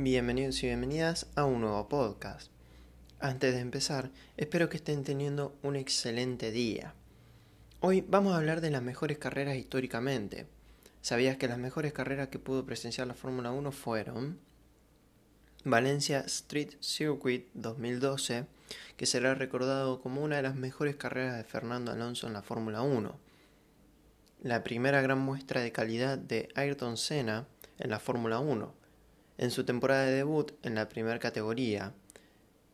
Bienvenidos y bienvenidas a un nuevo podcast. Antes de empezar, espero que estén teniendo un excelente día. Hoy vamos a hablar de las mejores carreras históricamente. ¿Sabías que las mejores carreras que pudo presenciar la Fórmula 1 fueron Valencia Street Circuit 2012, que será recordado como una de las mejores carreras de Fernando Alonso en la Fórmula 1, la primera gran muestra de calidad de Ayrton Senna en la Fórmula 1, en su temporada de debut en la primera categoría,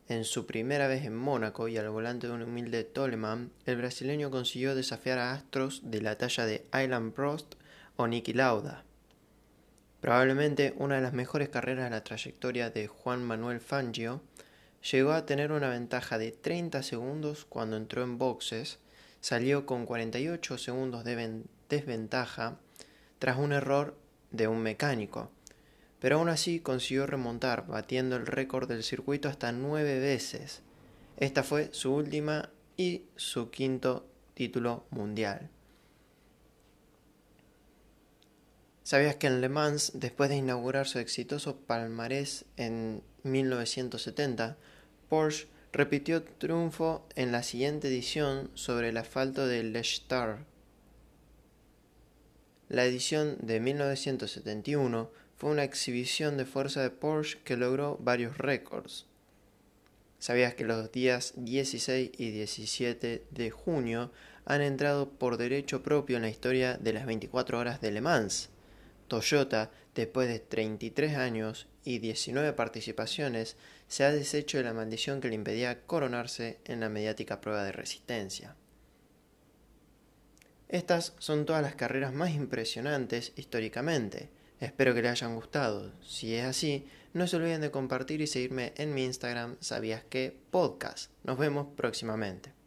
en su primera vez en Mónaco y al volante de un humilde Toleman, el brasileño consiguió desafiar a astros de la talla de Alan Prost o Niki Lauda. Probablemente una de las mejores carreras de la trayectoria de Juan Manuel Fangio, llegó a tener una ventaja de 30 segundos cuando entró en boxes, salió con 48 segundos de desventaja tras un error de un mecánico, pero aún así consiguió remontar, batiendo el récord del circuito hasta nueve veces. Esta fue su última y su quinto título mundial. ¿Sabías que en Le Mans, después de inaugurar su exitoso palmarés en 1970, Porsche repitió triunfo en la siguiente edición sobre el asfalto de Le Star? La edición de 1971 fue una exhibición de fuerza de Porsche que logró varios récords. ¿Sabías que los días 16 y 17 de junio han entrado por derecho propio en la historia de las 24 horas de Le Mans? Toyota, después de 33 años y 19 participaciones, se ha deshecho de la maldición que le impedía coronarse en la mediática prueba de resistencia. Estas son todas las carreras más impresionantes históricamente. Espero que les hayan gustado. Si es así, no se olviden de compartir y seguirme en mi Instagram, sabías que podcast. Nos vemos próximamente.